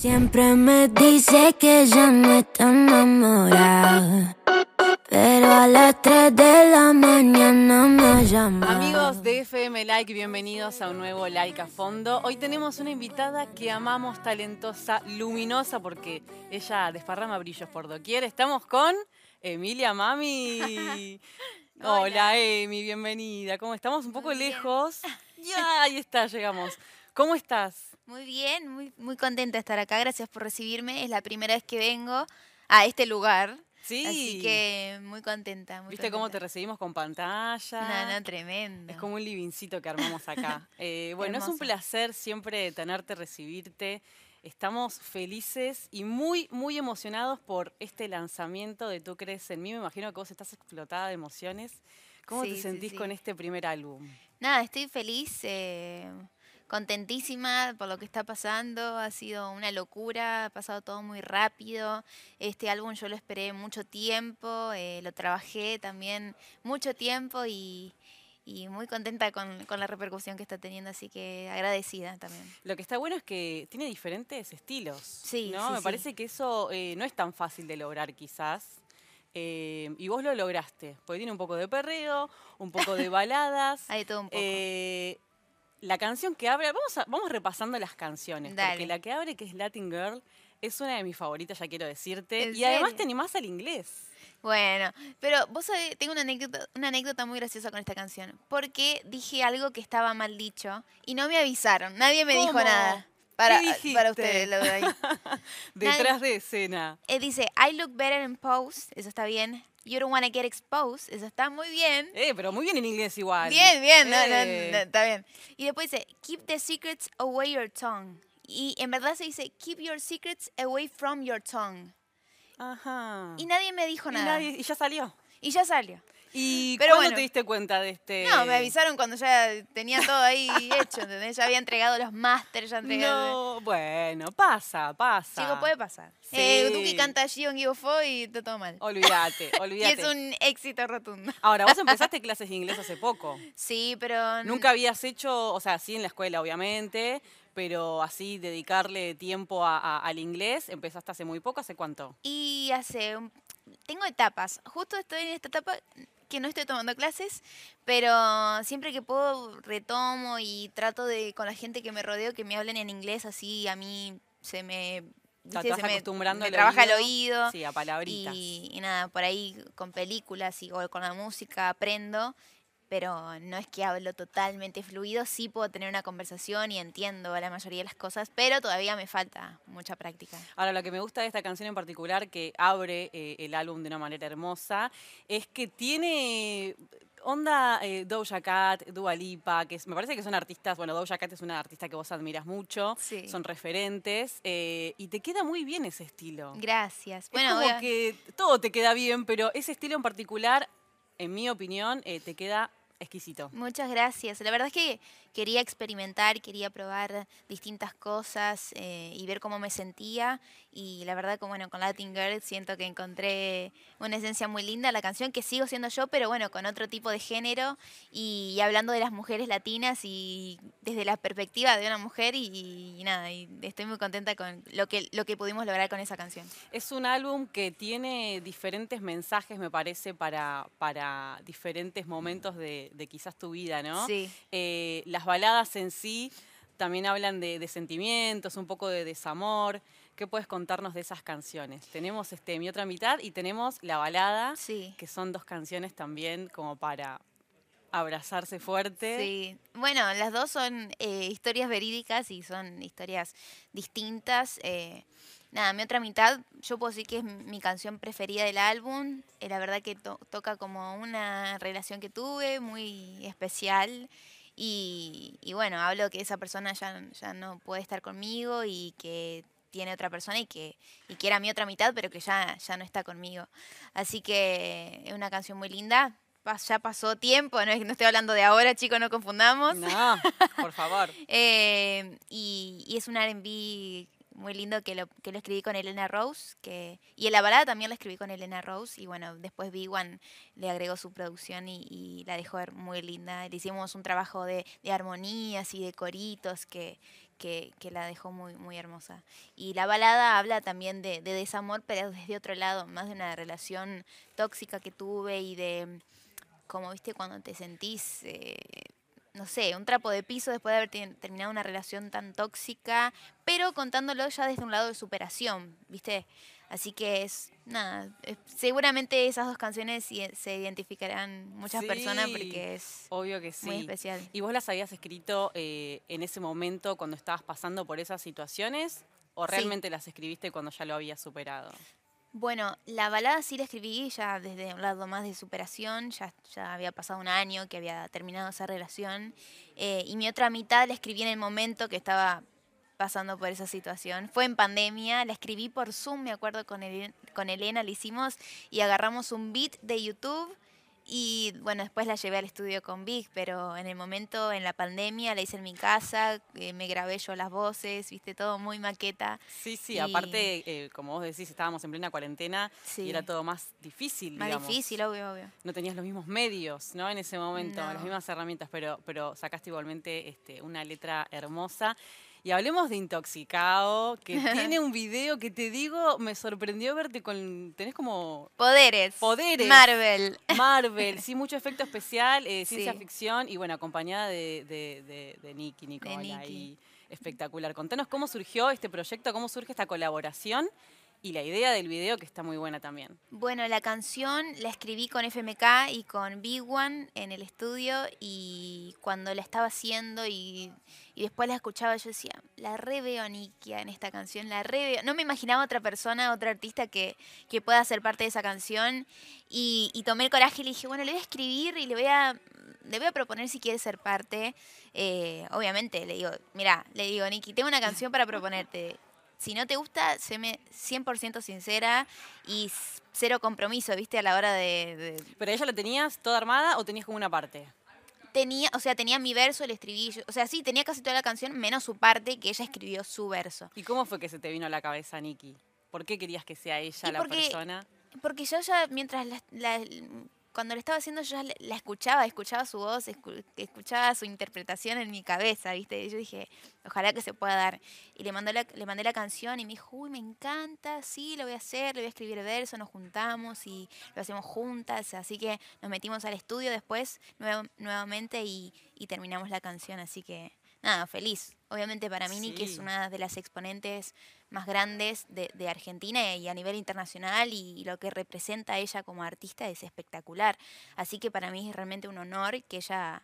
Siempre me dice que ya no está enamorada. Pero a las 3 de la mañana me llama. Amigos de FM Like, bienvenidos a un nuevo Like a Fondo. Hoy tenemos una invitada que amamos, talentosa, luminosa, porque ella desparrama brillos por doquier. Estamos con Emilia Mami. Hola, Emi, bienvenida. ¿Cómo estamos? Un poco bien. lejos. Ya, ahí está, llegamos. ¿Cómo estás? Muy bien, muy, muy contenta de estar acá. Gracias por recibirme. Es la primera vez que vengo a este lugar. Sí. Así que muy contenta. Muy ¿Viste cómo te recibimos con pantalla? No, no, tremendo. Es como un livincito que armamos acá. Eh, bueno, es un placer siempre tenerte, recibirte. Estamos felices y muy, muy emocionados por este lanzamiento de Tú crees en mí. Me imagino que vos estás explotada de emociones. ¿Cómo Sí, te sí, sentís sí. con este primer álbum? Nada, estoy feliz, eh, contentísima por lo que está pasando. Ha sido una locura, ha pasado todo muy rápido. Este álbum yo lo esperé mucho tiempo, eh, lo trabajé también mucho tiempo y, y muy contenta con, con la repercusión que está teniendo, así que agradecida también. Lo que está bueno es que tiene diferentes estilos. Sí, ¿no? sí, Me sí. parece que eso eh, no es tan fácil de lograr, quizás. Eh, y vos lo lograste, porque tiene un poco de perreo, un poco de baladas. Hay todo un poco. Eh, la canción que abre, vamos, a- vamos repasando las canciones, porque la que abre, que es Latin Girl, es una de mis favoritas, ya quiero decirte. ¿En Y además te animás al inglés. Bueno, pero vos sabés, tengo una anécdota, una anécdota muy graciosa con esta canción, porque dije algo que estaba mal dicho y no me avisaron, nadie me dijo nada. Para, ustedes, lo de ahí. Detrás de escena. Eh, dice, I look better in pose, eso está bien. You don't wanna get exposed, eso está muy bien. Eh, pero muy bien en inglés igual. Bien, bien, no, no, Eh. no, está bien. Y después dice, keep the secrets away your tongue. Y en verdad se dice, keep your secrets away from your tongue. Ajá. Y nadie me dijo Y nada. nadie- y ya salió. Y ya salió. ¿Y Pero cuándo bueno. te diste cuenta de este...? No, me avisaron cuando ya tenía todo ahí hecho, ¿entendés? Ya había entregado los másteres, ya entregado. No, bueno, pasa, pasa. Chico, puede pasar. Sí. Eh, Duki canta Gion y está todo mal. Olvídate, Y olvídate. es un éxito rotundo. Ahora, vos empezaste clases de inglés hace poco. Sí, pero... Nunca habías hecho, o sea, sí en la escuela, obviamente, pero así dedicarle tiempo a- a- al inglés, empezaste hace muy poco, ¿hace cuánto? Y hace... Tengo etapas. Justo estoy en esta etapa que no estoy tomando clases, pero siempre que puedo retomo y trato de con la gente que me rodeo que me hablen en inglés, así a mí se me... O sea, ¿viste? te Se vas me- acostumbrando me trabaja el oído. oído. Sí, a palabritas. Y, y nada, por ahí con películas y, o con la música aprendo, pero no es que hablo totalmente fluido, sí puedo tener una conversación y entiendo la mayoría de las cosas, pero todavía me falta mucha práctica. Ahora, lo que me gusta de esta canción en particular, que abre eh, el álbum de una manera hermosa, es que tiene onda eh, Doja Cat, Dua Lipa, que es- me parece que son artistas, bueno, Doja Cat es una artista que vos admiras mucho, Sí. son referentes, eh, y te queda muy bien ese estilo. Gracias. Es Bueno, como a- que todo te queda bien, pero ese estilo en particular, en mi opinión, eh, te queda exquisito. muchas gracias. La verdad es que quería experimentar, quería probar distintas cosas eh, y ver cómo me sentía. Y la verdad que bueno, con Latin Girl siento que encontré una esencia muy linda, la canción que sigo siendo yo, pero bueno, con otro tipo de género y, hablando de las mujeres latinas y desde la perspectiva de una mujer y, y nada, y estoy muy contenta con lo que, lo que pudimos lograr con esa canción. Es un álbum que tiene diferentes mensajes, me parece, para, para diferentes momentos de, de quizás tu vida, ¿no? Sí. Eh, las baladas en sí también hablan de, de sentimientos, un poco de desamor. ¿Qué puedes contarnos de esas canciones? Tenemos este, Mi Otra Mitad y tenemos La Balada, Sí. que son dos canciones también como para abrazarse fuerte. Sí, bueno, las dos son eh, historias verídicas y son historias distintas. eh, nada, mi otra mitad, yo puedo decir que es mi canción preferida del álbum. eh, la verdad que to- toca como una relación que tuve muy especial. Y, y bueno, hablo que esa persona ya, ya no puede estar conmigo y que tiene otra persona y que, y que era mi otra mitad, pero que ya, ya no está conmigo. Así que es una canción muy linda. Pas- Ya pasó tiempo, no estoy hablando de ahora, chicos, no confundamos. No, por favor. Eh, y, y es un R&B muy lindo que lo, que lo escribí con Elena Rose. Que, y en la balada también la escribí con Elena Rose. Y bueno, después Big One le agregó su producción y, la dejó ver muy linda. Le hicimos un trabajo de, armonías y de coritos que, que, la dejó muy, muy hermosa. Y la balada habla también de, de desamor, pero desde otro lado, más de una relación tóxica que tuve y de, como viste, cuando te sentís, eh, no sé, un trapo de piso después de haber terminado una relación tan tóxica, pero contándolo ya desde un lado de superación, viste. Así que es, nada, es- seguramente esas dos canciones se identificarán muchas personas porque es Obvio que sí. muy especial. ¿Y vos las habías escrito eh, en ese momento cuando estabas pasando por esas situaciones? ¿O Sí. realmente las escribiste cuando ya lo habías superado? Bueno, la balada sí la escribí ya desde un lado más de superación, ya, ya había pasado un año que había terminado esa relación, eh, y mi otra mitad la escribí en el momento que estaba pasando por esa situación. Fue en pandemia, la escribí por Zoom, me acuerdo con, con Elena, la hicimos y agarramos un beat de YouTube y bueno, después la llevé al estudio con Vic, pero en el momento, en la pandemia, la hice en mi casa, eh, me grabé yo las voces, viste, todo muy maqueta. Sí, sí, Y- aparte, eh, como vos decís, estábamos en plena cuarentena Sí. y era todo más difícil, Más digamos. difícil, obvio, obvio. No tenías los mismos medios, ¿no? En ese momento, No. las mismas herramientas, pero, pero sacaste igualmente este, una letra hermosa. Y hablemos de Intoxicado, que tiene un video que te digo, me sorprendió verte con. Tenés como Poderes. Poderes. Marvel. Marvel, sí, mucho efecto especial, eh, ciencia Sí. ficción y bueno, acompañada de, de, de, de Nicky, Nicole, Nicky. ahí, espectacular. Contanos cómo surgió este proyecto, cómo surge esta colaboración y la idea del video que está muy buena también. Bueno, la canción la escribí con FMK y con Big One en el estudio y cuando la estaba haciendo y, y después la escuchaba yo decía, la re veo Nikia en esta canción, la re veo. No me imaginaba otra persona, otro artista que, que pueda ser parte de esa canción y, y tomé el coraje y le dije, bueno, le voy a escribir y le voy a, le voy a proponer si quiere ser parte. Eh, obviamente le digo, mira, le digo, Niki, tengo una canción para proponerte. Si no te gusta, séme 100% sincera y cero compromiso, ¿viste? A la hora de, de- ¿Pero ella la tenías toda armada o tenías como una parte? Tenía, o sea, tenía mi verso, el estribillo. O sea, sí, tenía casi toda la canción, menos su parte, que ella escribió su verso. ¿Y cómo fue que se te vino a la cabeza, Nicky? ¿Por qué querías que sea ella Y la porque- persona? Porque yo ya, mientras la, la- cuando lo estaba haciendo, yo la, escuchaba, escuchaba su voz, escu- escuchaba su interpretación en mi cabeza, ¿viste? Y yo dije, ojalá que se pueda dar. Y le, mandó la, le mandé la canción y me dijo, uy, me encanta, sí, lo voy a hacer, le voy a escribir verso, nos juntamos y lo hacemos juntas. Así que nos metimos al estudio después nuevamente y, y terminamos la canción. Así que, nada, feliz. Obviamente para mí Nicky es Sí. una de las exponentes más grandes de, de Argentina y a nivel internacional y, lo que representa ella como artista es espectacular. Así que para mí es realmente un honor que ella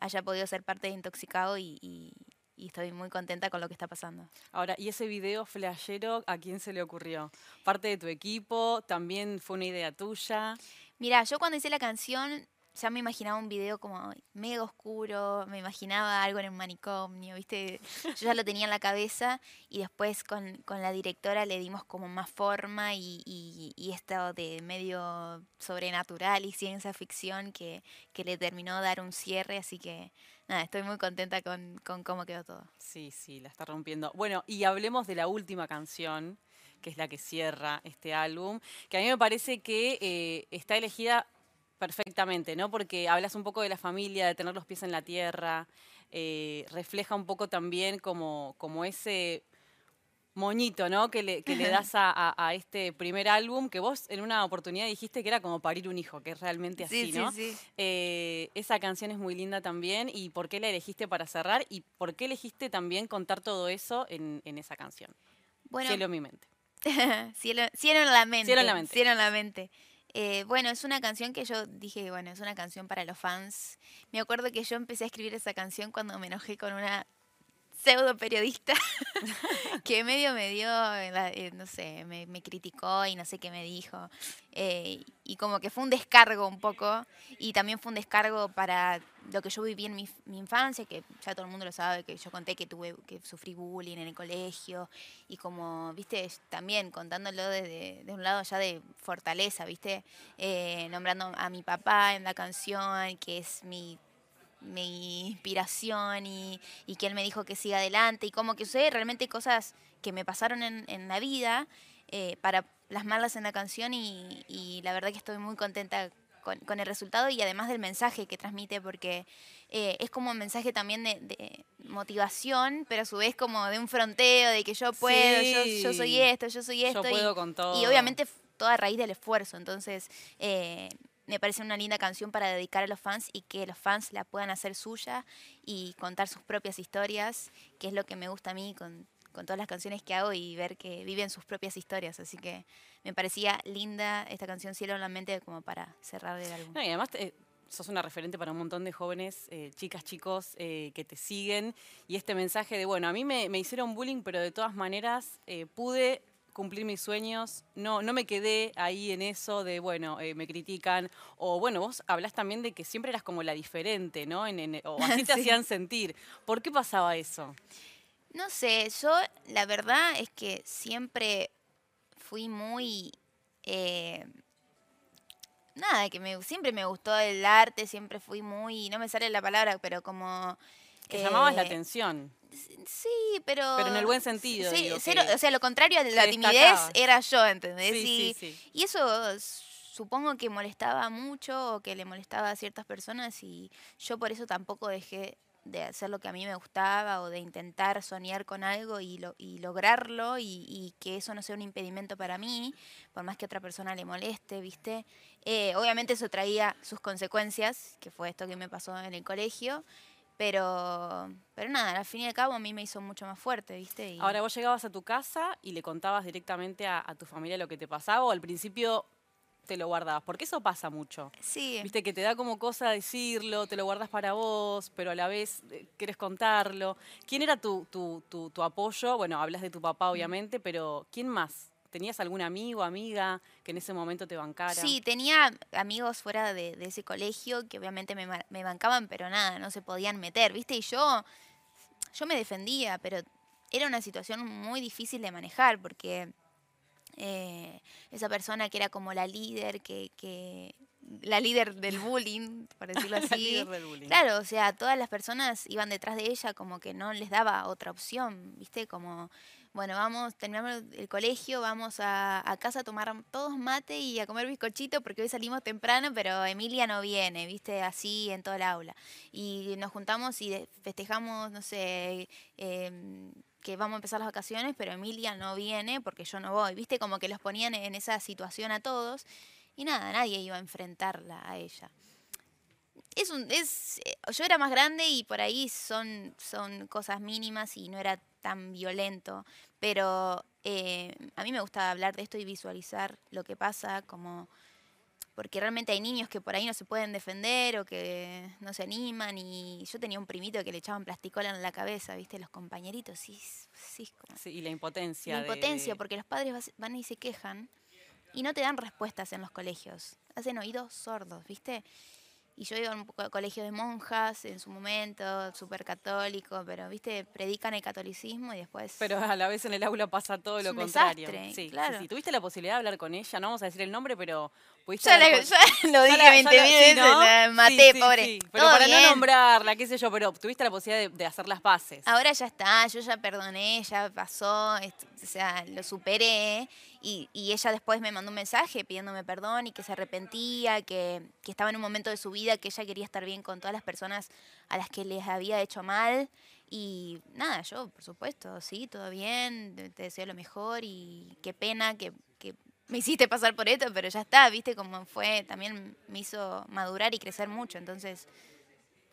haya podido ser parte de Intoxicado y, y- y estoy muy contenta con lo que está pasando. Ahora, ¿y ese video flashero a quién se le ocurrió? ¿Parte de tu equipo? ¿También fue una idea tuya? Mira, yo cuando hice la canción ya me imaginaba un video como mega oscuro, me imaginaba algo en un manicomio, ¿viste? Yo ya lo tenía en la cabeza y después con, con la directora le dimos como más forma y, y, esto de medio sobrenatural y ciencia ficción que, que le terminó dar un cierre, así que nada, estoy muy contenta con, con cómo quedó todo. Sí, sí, la está rompiendo. Bueno, y hablemos de la última canción, que es la que cierra este álbum, que a mí me parece que eh, está elegida perfectamente, ¿no? Porque hablas un poco de la familia, de tener los pies en la tierra, eh, refleja un poco también como, como ese moñito, ¿no? Que le, que le das a, a- a este primer álbum, que vos en una oportunidad dijiste que era como parir un hijo, que es realmente así, ¿no? sí. Eh, esa canción es muy linda también. ¿Y por qué la elegiste para cerrar? ¿Y por qué elegiste también contar todo eso en, en esa canción? Bueno, Cielo en mi mente. cielo, cielo en la mente. Cielo en la mente. Cielo en la mente. Eh, bueno, es una canción que yo dije, bueno, es una canción para los fans. Me acuerdo que yo empecé a escribir esa canción cuando me enojé con una pseudo periodista que medio me dio, la- eh, no sé, me, me criticó y no sé qué me dijo. Eh, y como que fue un descargo un poco. Y también fue un descargo para lo que yo viví en mi, mi infancia, que ya todo el mundo lo sabe, que yo conté que tuve, que sufrí bullying en el colegio. Y como, viste, también contándolo desde de un lado ya de fortaleza, viste, Eh, nombrando a mi papá en la canción, que es mi mi inspiración y, y que él me dijo que siga adelante y como que sé realmente cosas que me pasaron en, en la vida eh, para plasmarlas en la canción y, y la verdad que estoy muy contenta con, con el resultado y además del mensaje que transmite, porque eh, es como un mensaje también de, de motivación, pero a su vez como de un fronteo, de que yo puedo, yo, yo soy esto, yo soy esto. Yo y- puedo con todo. y obviamente toda a raíz del esfuerzo. Entonces, eh, me parece una linda canción para dedicar a los fans y que los fans la puedan hacer suya y contar sus propias historias, que es lo que me gusta a mí con, todas las canciones que hago y ver que viven sus propias historias. Así que me parecía linda esta canción Cielo en la mente como para cerrar el álbum. No, y además eh, sos una referente para un montón de jóvenes, eh, chicas, chicos, eh, que te siguen. Y este mensaje de, bueno, a mí me, me hicieron bullying, pero de todas maneras eh, pude cumplir mis sueños, no, no me quedé ahí en eso de, bueno, eh, me critican, o bueno, vos hablás también de que siempre eras como la diferente, ¿no? En, en- o así te Sí. hacían sentir. ¿Por qué pasaba eso? No sé, yo la verdad es que siempre fui muy... eh, nada, que me, siempre me gustó el arte, siempre fui muy... No me sale la palabra, pero como... Que llamabas la eh, atención. Sí, pero... Pero en el buen sentido, Sí, digo, cero- que o sea, lo contrario a la timidez era yo, ¿entendés? Sí, y, y eso supongo que molestaba mucho o que le molestaba a ciertas personas y yo por eso tampoco dejé de hacer lo que a mí me gustaba o de intentar soñar con algo y, lo, y lograrlo y, y que eso no sea un impedimento para mí, por más que a otra persona le moleste, ¿viste? Eh, obviamente eso traía sus consecuencias, que fue esto que me pasó en el colegio, pero, pero nada, al fin y al cabo a mí me hizo mucho más fuerte, ¿viste? Y- Ahora vos llegabas a tu casa y le contabas directamente a, a tu familia lo que te pasaba o al principio te lo guardabas, porque eso pasa mucho. sí. Viste que te da como cosa decirlo, te lo guardas para vos, pero a la vez eh, querés contarlo. ¿Quién era tu, tu, tu, tu apoyo? Bueno, hablas de tu papá obviamente, pero ¿quién más? ¿Tenías algún amigo, amiga que en ese momento te bancara? Sí, tenía amigos fuera de, de ese colegio que obviamente me, me bancaban, pero nada, no se podían meter, ¿viste? Y yo, yo me defendía, pero era una situación muy difícil de manejar porque eh, esa persona que era como la líder, que, que la líder del bullying, por decirlo La así. líder del bullying. Claro, o sea, todas las personas iban detrás de ella como que no les daba otra opción, ¿viste? Como, bueno, vamos, terminamos el colegio, vamos a, casa a tomar todos mate y a comer bizcochito porque hoy salimos temprano, pero Emilia no viene, ¿viste? Así en todo el aula. Y nos juntamos y festejamos, no sé, em, que vamos a empezar las vacaciones, pero Emilia no viene porque yo no voy, ¿viste? Como que los ponían en esa situación a todos y nada, nadie iba a enfrentarla a ella es un es eh, yo era más grande y por ahí son son cosas mínimas y no era tan violento pero eh, a mí me gusta hablar de esto y visualizar lo que pasa como porque realmente hay niños que por ahí no se pueden defender o que no se animan y yo tenía un primito que le echaban plasticola en la cabeza viste los compañeritos sí sí como Sí, y la impotencia. la impotencia, de- porque los padres van y se quejan y no te dan respuestas en los colegios. Hacen oídos sordos, ¿viste? Y yo iba a un colegio de monjas en su momento, súper católico, pero, ¿viste? Predican el catolicismo y después... Pero a la vez en el aula pasa todo Es lo un contrario. desastre, sí, claro. sí. ¿Tuviste la posibilidad de hablar con ella? No vamos a decir el nombre, pero pudiste la- con- ya lo dije la- 20 ya la- mil sí, veces, ¿no? la maté, pobre. sí. Pero Todo para bien. no nombrarla, qué sé yo, pero tuviste la posibilidad de, de hacer las paces. Ahora ya está, yo ya perdoné, ya pasó, o sea, lo superé. Y, y ella después me mandó un mensaje pidiéndome perdón y que se arrepentía, que, que estaba en un momento de su vida que ella quería estar bien con todas las personas a las que les había hecho mal. Y nada, yo, por supuesto, sí, todo bien, te, deseo lo mejor y qué pena que, que me hiciste pasar por esto, pero ya está, viste cómo fue, también me hizo madurar y crecer mucho. Entonces,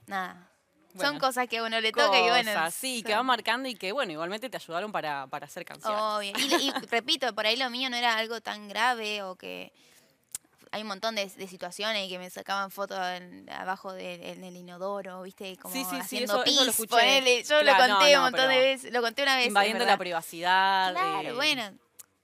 nada. Son cosas que a uno le toca y bueno. Sí, que son- van marcando y que, bueno, igualmente te ayudaron para, para hacer canciones. Obvio. Y, y repito, por ahí lo mío no era algo tan grave o que hay un montón de, de situaciones que me sacaban fotos en- abajo del el inodoro, ¿viste? Como Sí, sí, sí, haciendo eso lo ponele. Yo Claro, lo conté no, un montón de veces. Lo conté una vez. Invadiendo la privacidad. Claro, eh, bueno.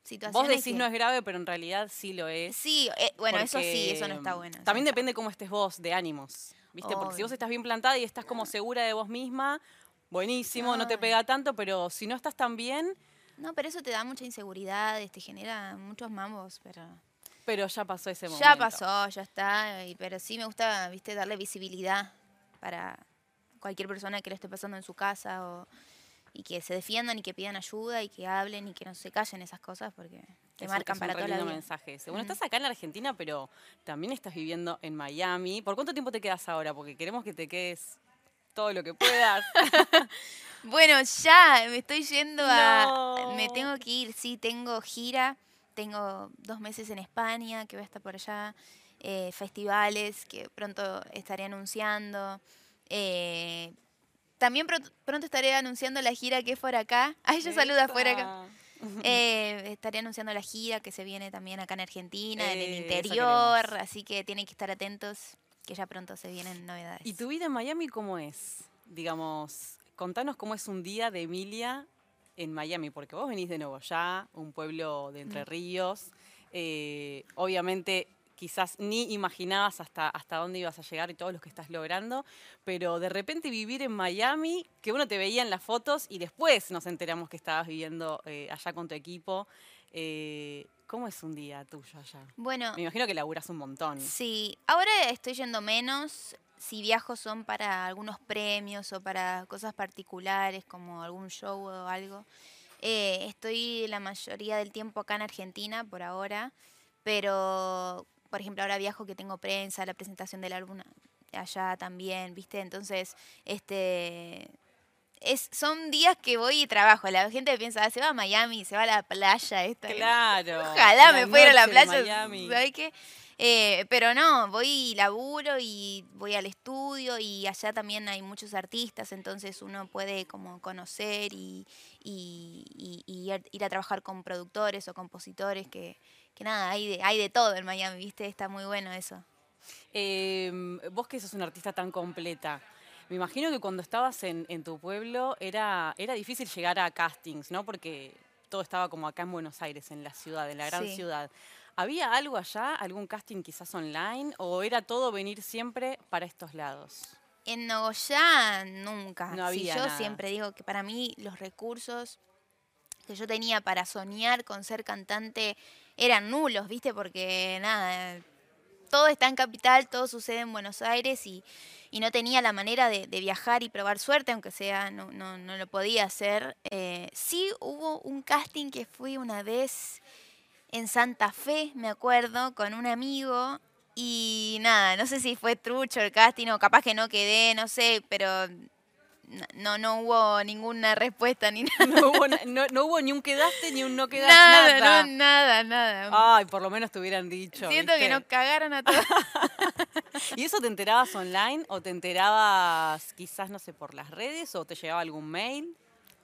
Situaciones Vos decís que- no es grave, pero en realidad sí lo es. Sí, eh, bueno, eso sí, eso no está bueno. También está depende cómo estés vos, de ánimos. ¿Viste? Porque si vos estás bien plantada y estás como segura de vos misma, buenísimo, no te pega tanto, pero si no estás tan bien, No, pero eso te da mucha inseguridad, te genera muchos mambos, pero... pero ya pasó ese momento. Ya pasó, ya está, y- pero sí me gusta, viste, darle visibilidad para cualquier persona que lo esté pasando en su casa o y que se defiendan y que pidan ayuda y que hablen y que no se callen esas cosas porque te Es un- marcan es un para re toda la vida. mensaje ese. Bueno, estás acá en la Argentina, pero también estás viviendo en Miami. ¿Por cuánto tiempo te quedas ahora? Porque queremos que te quedes todo lo que puedas. Bueno, ya, me estoy yendo a... Me tengo que ir, sí, tengo gira, tengo dos meses en España, que voy a estar por allá, eh, festivales que pronto estaré anunciando. eh, también pronto, pronto estaré anunciando la gira que es por acá. Ay, ella saluda por acá. Eh, estaré anunciando la gira que se viene también acá en Argentina, en el interior, así que tienen que estar atentos, que ya pronto se vienen novedades. ¿Y tu vida en Miami cómo es? Digamos, contanos cómo es un día de Emilia en Miami, porque vos venís de Nogoyá, un pueblo de Entre Mm. Ríos. eh, obviamente, quizás ni imaginabas hasta, hasta dónde ibas a llegar y todo lo que estás logrando, pero de repente vivir en Miami, que uno te veía en las fotos y después nos enteramos que estabas viviendo eh, allá con tu equipo. eh, ¿Cómo es un día tuyo allá? Bueno, Me imagino que laburas un montón. Sí, ahora estoy yendo menos. Si viajo son para algunos premios o para cosas particulares como algún show o algo. Eh, estoy la mayoría del tiempo acá en Argentina por ahora, pero por ejemplo ahora viajo que tengo prensa, la presentación del álbum allá también, ¿viste? Entonces, este es, son días que voy y trabajo. La gente piensa, "Ah, se va a Miami, se va a la playa esta. Claro. Ojalá me fuera a la playa, Miami. ¿sabes qué? Eh, pero no, voy y laburo y voy al estudio y allá también hay muchos artistas, entonces uno puede como conocer y, y- y- y ir- a trabajar con productores o compositores que, que nada, hay de, hay de todo en Miami, ¿viste? Está muy bueno eso. Em, vos que sos una artista tan completa, me imagino que cuando estabas en, en tu pueblo era, era difícil llegar a castings, ¿no? Porque todo estaba como acá en Buenos Aires, en la ciudad, en la gran Sí. ciudad. ¿Había algo allá, algún casting quizás online, o era todo venir siempre para estos lados? En Nogoyá nunca. No Si había yo nada. siempre digo que para mí los recursos que yo tenía para soñar con ser cantante eran nulos, ¿viste? Porque nada, todo está en capital, todo sucede en Buenos Aires y, y no tenía la manera de, de viajar y probar suerte, aunque sea, no, no, no lo podía hacer. Eh, sí hubo un casting que fui una vez en Santa Fe, me acuerdo, con un amigo. Y nada, no sé si fue trucho el casting o capaz que no quedé, no sé, pero no, no hubo ninguna respuesta ni nada. No hubo, no- no hubo ni un quedaste ni un no quedaste, Nada, nada. no, nada, nada. Ay, por lo menos te hubieran dicho. Siento que nos cagaron a todos. ¿Y eso te enterabas online o te enterabas quizás, no sé, por las redes o te llegaba algún mail?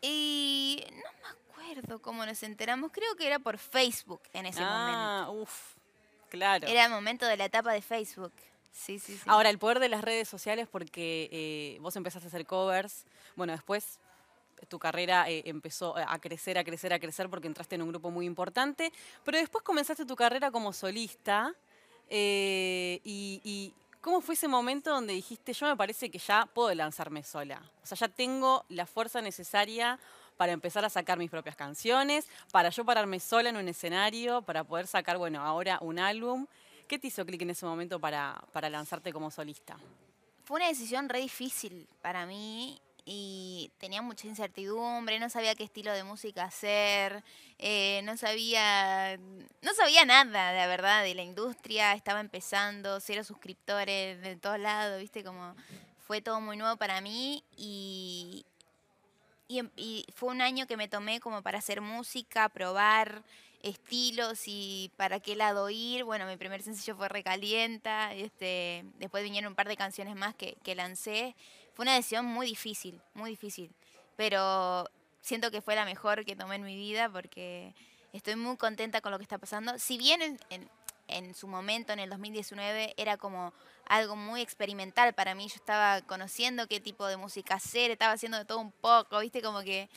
Y no me acuerdo cómo nos enteramos, creo que era por Facebook en ese momento. ah, uff, claro. Era el momento de la etapa de Facebook. Sí, sí, sí. Ahora, el poder de las redes sociales, porque eh, vos empezaste a hacer covers, bueno, después tu carrera eh, empezó a crecer, a crecer, a crecer porque entraste en un grupo muy importante, pero después comenzaste tu carrera como solista eh, y, y ¿cómo fue ese momento donde dijiste, yo me parece que ya puedo lanzarme sola? O sea, ya tengo la fuerza necesaria para empezar a sacar mis propias canciones, para yo pararme sola en un escenario, para poder sacar, bueno, ahora un álbum. ¿Qué te hizo clic en ese momento para, para lanzarte como solista? Fue una decisión re difícil para mí y tenía mucha incertidumbre, no sabía qué estilo de música hacer, eh, no sabía, no sabía nada, la verdad, de la industria, estaba empezando, cero suscriptores de todos lados, viste, como fue todo muy nuevo para mí y, y, em- y fue un año que me tomé como para hacer música, probar estilos y para qué lado ir. Bueno, mi primer sencillo fue Recalienta, este, después vinieron un par de canciones más que, lancé. Fue una decisión muy difícil, muy difícil, pero siento que fue la mejor que tomé en mi vida porque estoy muy contenta con lo que está pasando. Si bien en, en- en su momento, en el 2019, era como algo muy experimental para mí, yo estaba conociendo qué tipo de música hacer, estaba haciendo todo un poco, viste, como que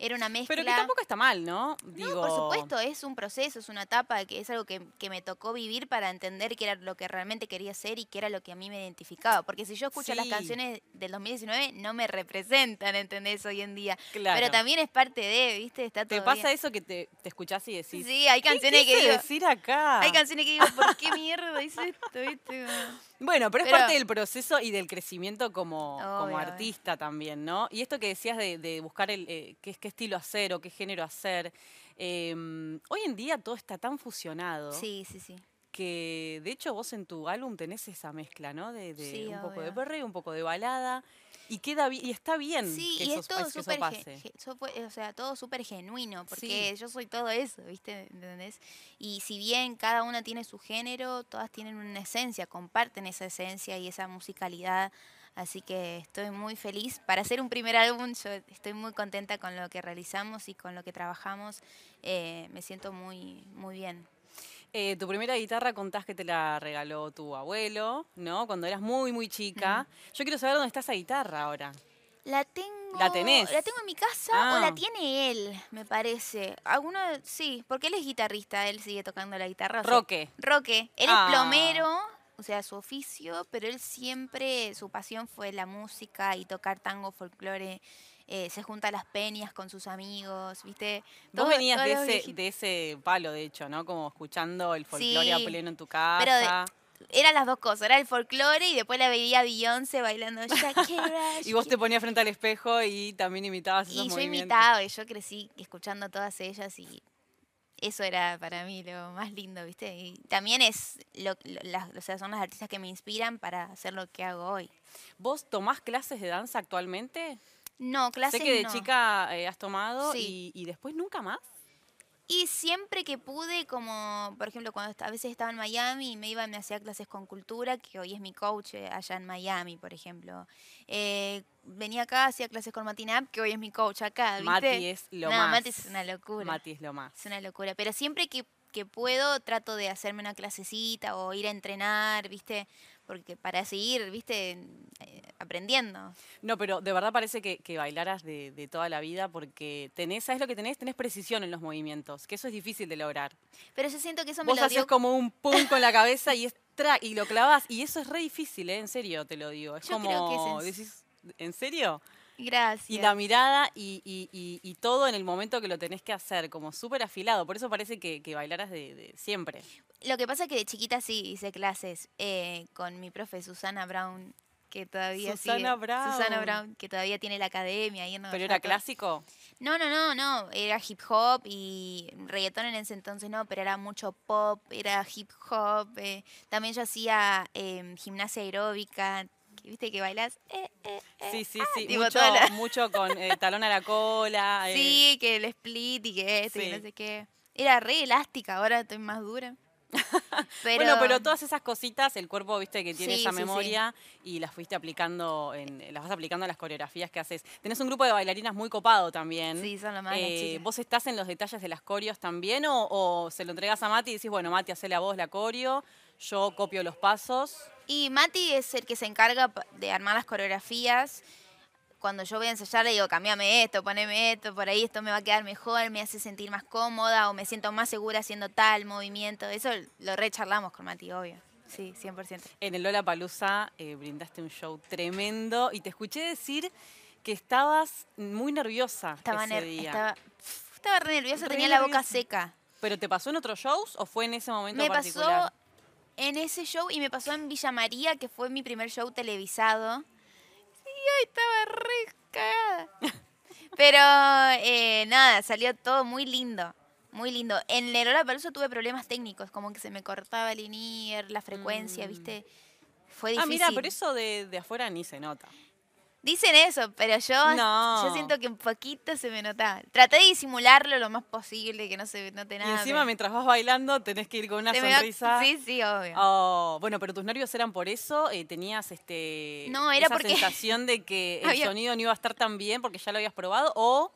era una mezcla. Pero que tampoco está mal, ¿no? Digo, No, por supuesto, es un proceso, es una etapa, que es algo que, que me tocó vivir para entender qué era lo que realmente quería hacer y qué era lo que a mí me identificaba. Porque si yo escucho las canciones del 2019, no me representan, ¿entendés? Hoy en día. Claro. Pero también es parte de, ¿viste? Está todo ¿Te pasa bien. eso que te, te escuchás y decís? Sí, hay ¿qué canciones que digo... decir acá? Hay canciones que digo, ¿por qué mierda hice esto? ¿Viste? Bueno, pero es Pero- parte del proceso y del crecimiento como, como Obvio, artista también, ¿no? Y esto que decías de, de buscar el, eh, qué, qué estilo hacer o qué género hacer. eh, hoy en día todo está tan fusionado Sí, sí, sí. que de hecho vos en tu álbum tenés esa mezcla, ¿no? De, de Sí, un poco de obvio. perreo, un poco de balada. Y queda y está bien Sí, que, y eso, es todo súper, o sea, todo súper genuino, porque yo soy todo eso, ¿viste? ¿Entendés? Y si bien cada una tiene su género, todas tienen una esencia, comparten esa esencia y esa musicalidad. Así que estoy muy feliz. Para hacer un primer álbum, yo estoy muy contenta con lo que realizamos y con lo que trabajamos. Eh, me siento muy, muy bien. Eh, tu primera guitarra contás que te la regaló tu abuelo, ¿no? Cuando eras muy, muy chica. Yo quiero saber dónde está esa guitarra ahora. La tengo. ¿La tenés? La tengo en mi casa Ah. o la tiene él, me parece. Alguno, sí, porque él es guitarrista, él sigue tocando la guitarra. o sea, Roque. Roque. Él Ah. es plomero, o sea, su oficio, pero él siempre, su pasión fue la música y tocar tango, folclore. Eh, se junta a las peñas con sus amigos, ¿viste? Vos venías de ese, de ese palo, de hecho, ¿no? Como escuchando el folclore a Sí, pleno en tu casa. pero de- Eran las dos cosas, era el folclore y después la veía Beyoncé bailando Shakira, y vos te ponías frente al espejo y también imitabas esos Y yo movimientos. imitaba, y yo crecí escuchando a todas ellas y eso era para mí lo más lindo, ¿viste? Y también es lo, lo- las, o sea, son las artistas que me inspiran para hacer lo que hago hoy. ¿Vos tomás clases de danza actualmente? No, clases sé que de no. chica eh, has tomado Sí. y, y después nunca más. Y siempre que pude, como por ejemplo cuando a veces estaba en Miami y me iba, me hacía clases con cultura, que hoy es mi coach eh, allá en Miami, por ejemplo. Eh, venía acá, hacía clases con Matinap, que hoy es mi coach acá, ¿viste? Mati es lo no, más. Mati es una locura. Mati es lo más. Es una locura. Pero siempre que, que puedo, trato de hacerme una clasecita o ir a entrenar, ¿viste? Porque para seguir, ¿viste? Eh, aprendiendo. No, pero de verdad parece que, que bailaras de, de toda la vida porque tenés, ¿sabes lo que tenés? Tenés precisión en los movimientos, que eso es difícil de lograr. Pero yo siento que eso me Vos lo haces dio... como un pum con la cabeza y es tra y lo clavas y eso es re difícil, ¿eh? En serio te lo digo. Es Yo como creo que es en- decís, ¿en serio? Gracias. Y la mirada y, y- y- y todo en el momento que lo tenés que hacer, como súper afilado. Por eso parece que, que bailaras de, de siempre. Lo que pasa es que de chiquita sí hice clases eh, con mi profe Susana Brown, que todavía Susana sigue- Brown. Susana Brown, que todavía tiene la academia ¿Pero era clásico? No, no, no, no. Era hip hop y reggaetón en ese entonces no, pero era mucho pop, era hip hop. eh. También yo hacía eh, gimnasia aeróbica, viste que bailas. Eh, eh, eh. Sí, sí, sí. tipo mucho, la- mucho con eh, talón a la cola. Sí, que el split y que esto y Sí. no sé qué. Era re elástica, ahora estoy más dura. Pero, Bueno, pero todas esas cositas, el cuerpo, viste, que tiene Sí, esa sí, sí. memoria y las fuiste aplicando, en, las vas aplicando a las coreografías que haces. Tenés un grupo de bailarinas muy copado también. Sí, son lo más Eh. ¿Vos estás en los detalles de las coreos también o, o se lo entregas a Mati y decís, bueno, Mati, hacele a vos la coreo, yo copio los pasos? Y Mati es el que se encarga de armar las coreografías. Cuando yo voy a ensayar le digo, cambiame esto, poneme esto, por ahí esto me va a quedar mejor, me hace sentir más cómoda o me siento más segura haciendo tal movimiento. Eso lo recharlamos con Mati, obvio. Sí, 100%. En el Lola Palusa brindaste un show tremendo y te escuché decir que estabas muy nerviosa Estaba, ese ner- día. estaba, estaba re nerviosa, Re tenía la boca nerviosa. seca. ¿Pero te pasó en otros shows o fue en ese momento Me particular? pasó en ese show y me pasó en Villa María, que fue mi primer show televisado. Sí, ay, estaba re cagada. Pero eh, nada, salió todo muy lindo. Muy lindo. En Lerola Paluso tuve problemas técnicos, como que se me cortaba el INIR, la frecuencia, Mm. ¿viste? Fue Ah, difícil. mira, pero eso de, de afuera ni se nota. Dicen eso, pero yo, No. yo siento que un poquito se me notaba. Traté de disimularlo lo más posible, que no se note Y nada. encima pero mientras vas bailando tenés que ir con una sonrisa. Sí, sí, obvio. Oh, bueno, pero tus nervios eran por eso, eh, tenías este No, era esa porque- sensación de que el Había- sonido no iba a estar tan bien porque ya lo habías probado o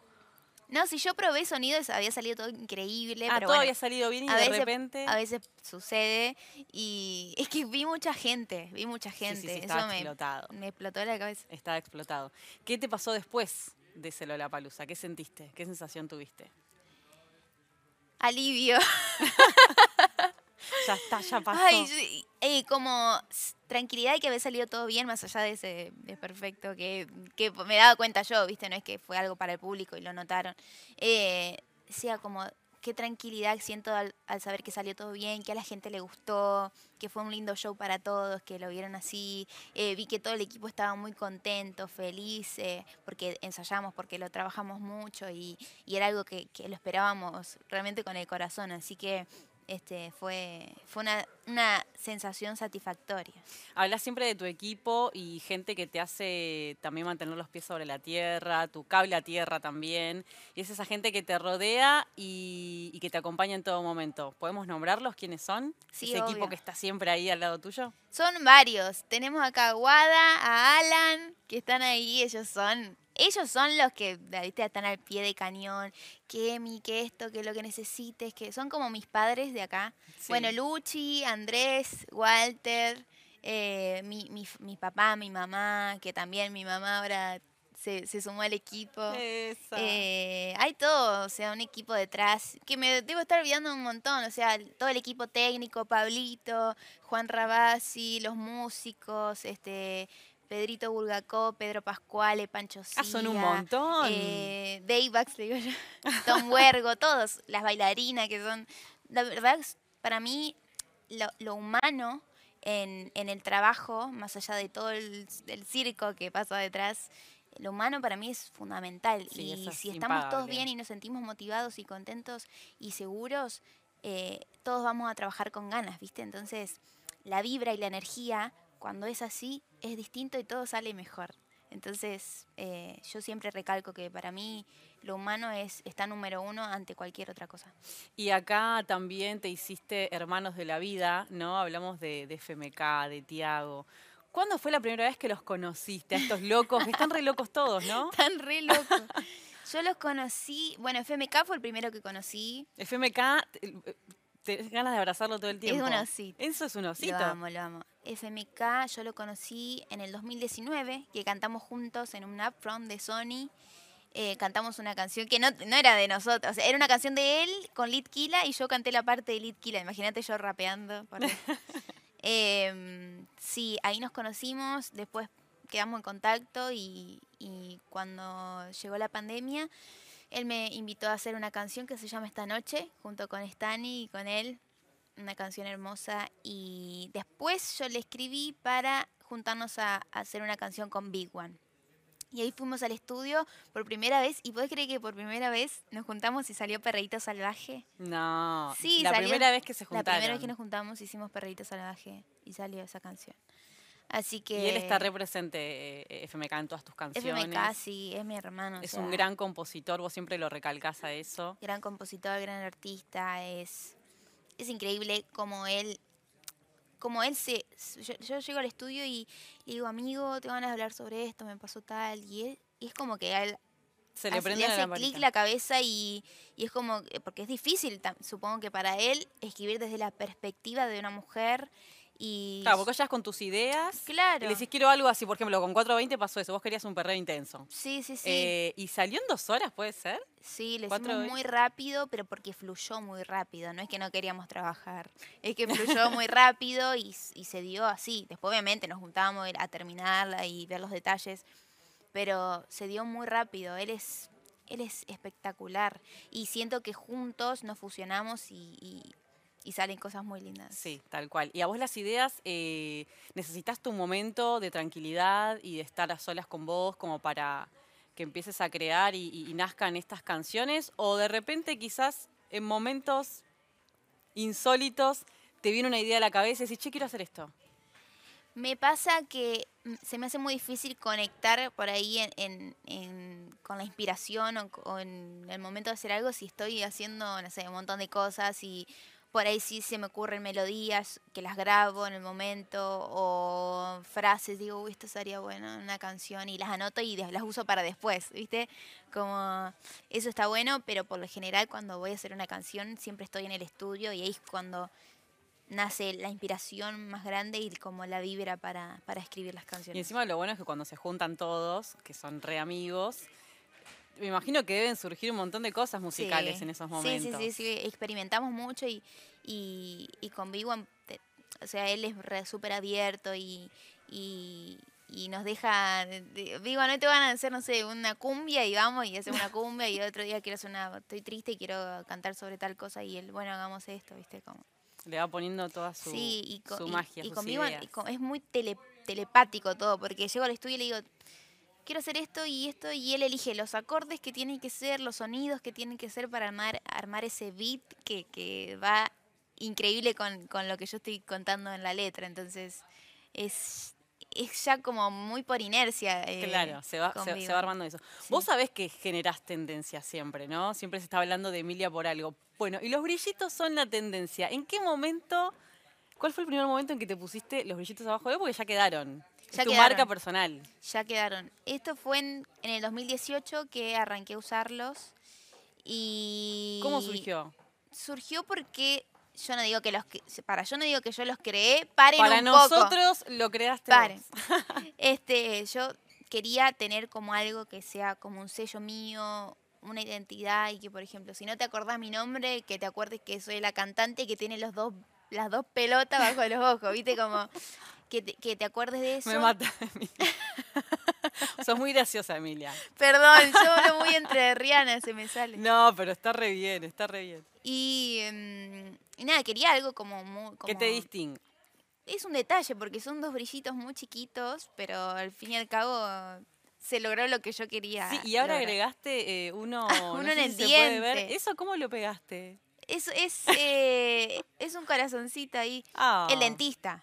No, si yo probé sonidos había salido todo increíble, ah, pero todo bueno, había salido bien y a de veces, repente a veces sucede y es que vi mucha gente, vi mucha Sí, sí, gente, sí, eso estaba me, explotado. me explotó la cabeza. estaba explotado. ¿Qué te pasó después de ese Lollapalooza? ¿Qué sentiste? ¿Qué sensación tuviste? Alivio. Ya está, ya pasó. Ay, eh, como tranquilidad y que había salido todo bien, más allá de ese desperfecto que, que me daba cuenta yo, ¿viste? No es que fue algo para el público y lo notaron. Eh, decía como, qué tranquilidad siento al, al saber que salió todo bien, que a la gente le gustó, que fue un lindo show para todos, que lo vieron así. Eh, vi que todo el equipo estaba muy contento, feliz, eh, porque ensayamos, porque lo trabajamos mucho y, y era algo que, que lo esperábamos realmente con el corazón. Así que este, fue, fue una, una sensación satisfactoria. Hablas siempre de tu equipo y gente que te hace también mantener los pies sobre la tierra, tu cable a tierra también. Y es esa gente que te rodea y, y que te acompaña en todo momento. ¿Podemos nombrarlos? ¿Quiénes son? Sí, Ese equipo que está siempre ahí al lado tuyo. Son varios. Tenemos acá a Wada, a Alan, que están ahí. Ellos son, ellos son los que ¿viste? están al pie de cañón. Que Emi, que esto, que lo que necesites, que son como mis padres de acá. Sí. Bueno, Luchi, Andrés, Walter, eh, mi, mi, mi papá, mi mamá, que también mi mamá ahora se, se sumó al equipo. Eh, hay todo, o sea, un equipo detrás, que me debo estar olvidando un montón, o sea, todo el equipo técnico, Pablito, Juan Rabasi, los músicos, este Pedrito Bulgacó, Pedro Pascuale, Pancho ah, son un Cía, montón. eh, Daybax, le digo yo, Tom Huergo, todos, las bailarinas que son, la verdad, para mí, lo, lo humano en, en el trabajo, más allá de todo el, el circo que pasa detrás, lo humano para mí es fundamental. Sí, y es si estamos todos bien y nos sentimos motivados y contentos y seguros, eh, todos vamos a trabajar con ganas, ¿viste? Entonces, la vibra y la energía, cuando es así, es distinto y todo sale mejor. Entonces, eh, yo siempre recalco que para mí lo humano es está número uno ante cualquier otra cosa. Y acá también te hiciste Hermanos de la Vida, ¿no? Hablamos de, de FMK, de Tiago. ¿Cuándo fue la primera vez que los conociste a estos locos? Que están re locos todos, ¿no? Tan re loco. Yo los conocí, bueno, FMK fue el primero que conocí. FMK, te- tenés ganas de abrazarlo todo el tiempo. Es un osito. Eso es un osito. Lo amo, lo amo. FMK yo lo conocí en el 2019, que cantamos juntos en un upfront de Sony. Eh, cantamos una canción que no, no era de nosotros, era una canción de él con Litkila y yo canté la parte de Litkila. Imagínate yo rapeando. por. Em, sí, ahí nos conocimos, después quedamos en contacto y, y cuando llegó la pandemia, él me invitó a hacer una canción que se llama Esta Noche, junto con Stani y con él una canción hermosa y después yo le escribí para juntarnos a, a hacer una canción con Big One. Y ahí fuimos al estudio por primera vez y podés creer que por primera vez nos juntamos y salió Perreíto Salvaje. No, Sí, la salió- primera vez que se La juntaron. primera vez que nos juntamos hicimos Perreíto Salvaje y salió esa canción. Así que... Y él está re presente, eh, FMK, en todas tus canciones. FMK, sí, es mi hermano. o es sea, un gran compositor, vos siempre lo recalcás a eso. gran compositor, gran artista, es, es increíble como él, como él se, yo, yo llego al estudio y, y digo, amigo, tengo ganas de hablar sobre esto, me pasó tal, y, él- y es como que a él Se le hace- prende hace clic la cabeza y, y es como, que- porque es difícil, supongo que para él, escribir desde la perspectiva de una mujer y... Claro, vos ya con tus ideas Claro. y le decís quiero algo así, por ejemplo, con 420 pasó eso, vos querías un perreo intenso. Sí, sí, sí. Eh, ¿Y salió en dos horas, puede ser? Sí, Cuatro hicimos muy rápido, pero porque fluyó muy rápido. No es que no queríamos trabajar, es que fluyó muy rápido y, se dio así. Después, obviamente, nos juntábamos a terminarla y ver los detalles, pero se dio muy rápido. Él es, él es espectacular y siento que juntos nos fusionamos y, y- y salen cosas muy lindas. Sí, tal cual. Y a vos las ideas, eh, necesitas tu momento de tranquilidad y de estar a solas con vos como para que empieces a crear y, y- y nazcan estas canciones o de repente quizás en momentos insólitos te viene una idea a la cabeza y decís, che, quiero hacer esto. Me pasa que mm, se me hace muy difícil conectar por ahí en, en- en- con la inspiración o en el momento de hacer algo si estoy haciendo, no sé, un montón de cosas y por ahí sí se me ocurren melodías que las grabo en el momento o frases, digo, uy, esto sería bueno en una canción y las anoto y las uso para después, ¿viste? Como eso está bueno, pero por lo general cuando voy a hacer una canción siempre estoy en el estudio y ahí es cuando nace la inspiración más grande y como la vibra para, para escribir las Y canciones. encima lo bueno es que cuando se juntan todos, que son re amigos, me imagino que deben surgir un montón de cosas musicales Sí. en esos momentos. Sí, sí, sí, experimentamos mucho y, y, y con Big One, o sea, él es súper abierto y, y, y nos deja, de- de- digo, no te van a hacer, no sé, una cumbia y vamos y hacemos una cumbia y otro día quiero hacer una, estoy triste y quiero cantar sobre tal cosa y él, bueno, hagamos esto, ¿viste? Como, Le va poniendo toda su, sí, y, co- su magia, y sus conmigo ideas. es muy tele- telepático todo, porque llego al estudio y le digo, quiero hacer esto y esto, y él elige los acordes que tienen que ser, los sonidos que tienen que ser para armar, armar ese beat que, que va increíble con, con lo que yo estoy contando en la letra. Entonces, es, es ya como muy por inercia. eh, Claro, se va, se- va armando eso. Vos sabés que generás tendencia siempre, ¿no? Siempre se está hablando de Emilia por algo. Bueno, y los brillitos son la tendencia. ¿En qué momento, cuál fue el primer momento en que te pusiste los brillitos abajo de Porque ya quedaron. Ya tu quedaron. marca personal. Ya quedaron. Esto fue en, en el 2018 que arranqué a usarlos. Y ¿Cómo surgió? surgió porque yo no digo que los que para yo no digo que yo los creé paren Para un poco nosotros lo creaste paren vos. este yo quería tener como algo que sea como un sello mío una identidad y que por ejemplo si no te acordás mi nombre que te acuerdes que soy la cantante que tiene los dos las dos pelotas bajo los ojos viste como que te, que te acuerdes de eso Me mata, Emilia. Sos muy graciosa, Emilia. perdón yo hablo muy entre Rihanna se me sale No, pero está re bien, está re bien. y, em, y nada quería algo como muy ¿Qué te distingue? Es un detalle porque son dos brillitos muy chiquitos, pero al fin y al cabo se logró lo que yo quería. Sí, y ahora lograr. agregaste eh, uno, Uno no en sé el si se puede ver. diente. ¿Eso cómo lo pegaste? Es, es, eh, es un corazoncito ahí. Ah, El dentista.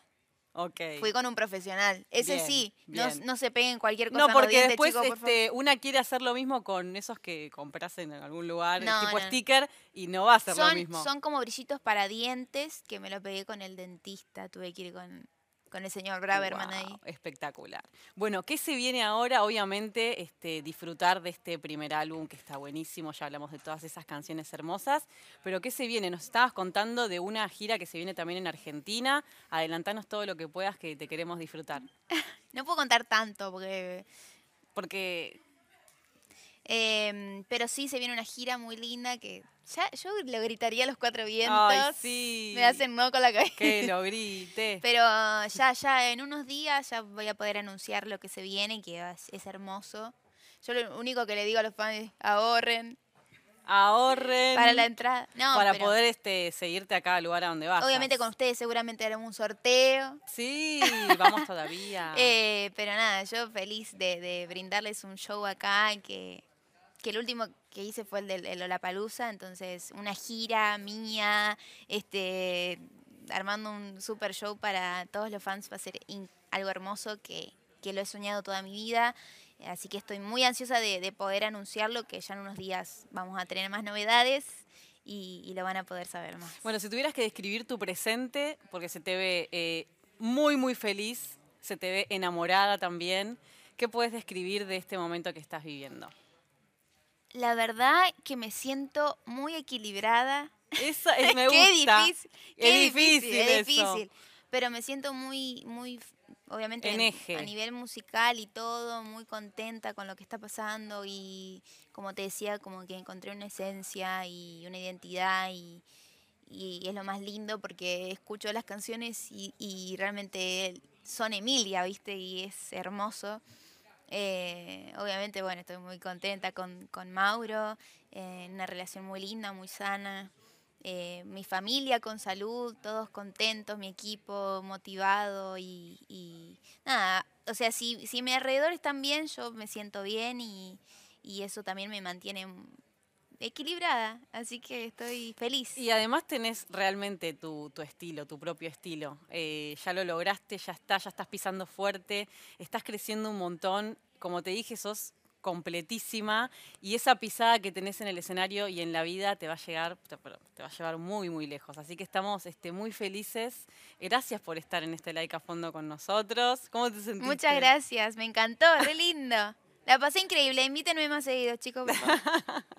Fui con un profesional. Ese Bien, sí, no, bien. no se peguen cualquier cosa No, los porque dientes, después chicos, por favor. este, una quiere hacer lo mismo con esos que compras en algún lugar, No, tipo no. sticker, y no va a ser lo son, mismo. son como brillitos para dientes que me lo pegué con el dentista. Tuve que ir con, con el señor Braverman ahí. Espectacular. Bueno, ¿qué se viene ahora? Obviamente, este, disfrutar de este primer álbum que está buenísimo, ya hablamos de todas esas canciones hermosas, pero ¿qué se viene? Nos estabas contando de una gira que se viene también en Argentina. Adelantanos todo lo que puedas que te queremos disfrutar. No puedo contar tanto porque Porque Em, pero sí, se viene una gira muy linda que ya yo lo gritaría a los cuatro vientos. Ay, sí. Me hacen no con la cabeza. que lo grite. Pero ya, ya en unos días ya voy a poder anunciar lo que se viene, que es, es hermoso. Yo lo único que le digo a los fans es ahorren Ahorren para la entrada. No, para pero poder este, seguirte a cada lugar a donde vas. obviamente con ustedes seguramente haremos un sorteo. Sí, vamos todavía. Eh, pero nada, yo feliz de, de brindarles un show acá, que, que el último que hice fue el del Lollapalooza, entonces una gira mía, este, armando un super show para todos los fans va a ser algo hermoso que, que lo he soñado toda mi vida. Así que estoy muy ansiosa de, de poder anunciarlo, que ya en unos días vamos a tener más novedades y, y lo van a poder saber más. Bueno, si tuvieras que describir tu presente, porque se te ve eh, muy, muy feliz, se te ve enamorada también, ¿qué puedes describir de este momento que estás viviendo? La verdad que me siento muy equilibrada. Eso es, me qué gusta. difícil, Es qué difícil es eso. difícil. Pero me siento muy, muy, obviamente En eje. a nivel musical y todo, muy contenta con lo que está pasando y como te decía, como que encontré una esencia y una identidad y, y es lo más lindo porque escucho las canciones y, y realmente son Emilia, ¿viste? Y es hermoso. Eh, obviamente, bueno, estoy muy contenta con, con Mauro, eh, una relación muy linda, muy sana. Eh, mi familia con salud, todos contentos, mi equipo motivado y, y nada, o sea, si, si mi alrededor están bien, yo me siento bien y, y eso también me mantiene equilibrada, así que estoy feliz. Y además tenés realmente tu, tu estilo, tu propio estilo. Eh, ya lo lograste, ya está, ya estás pisando fuerte, estás creciendo un montón. Como te dije, sos completísima y esa pisada que tenés en el escenario y en la vida te va a llegar, te, te va a llevar muy, muy lejos. Así que estamos este, muy felices. Gracias por estar en este like a fondo con nosotros. ¿Cómo te sentiste? Muchas gracias, me encantó, re lindo. La pasé increíble, invítenme más seguido, chicos. por favor.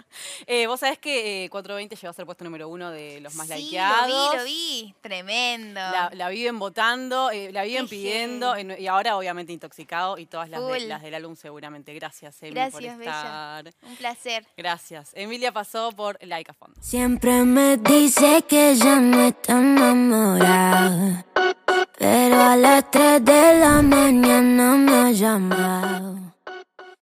Eh, Vos sabés que eh, 420 llegó a ser puesto número uno de los más sí, likeados. lo vi, lo vi, tremendo. La, la viven votando, eh, la viven pidiendo en- y ahora obviamente intoxicado y todas las, de- las del álbum seguramente. Gracias, Emi, Gracias, por Bella. estar. Un placer. Gracias. Emilia pasó por Like a Fondo. Siempre me dice que ya no está enamorada, pero a a las 3 de la mañana me ha llamado.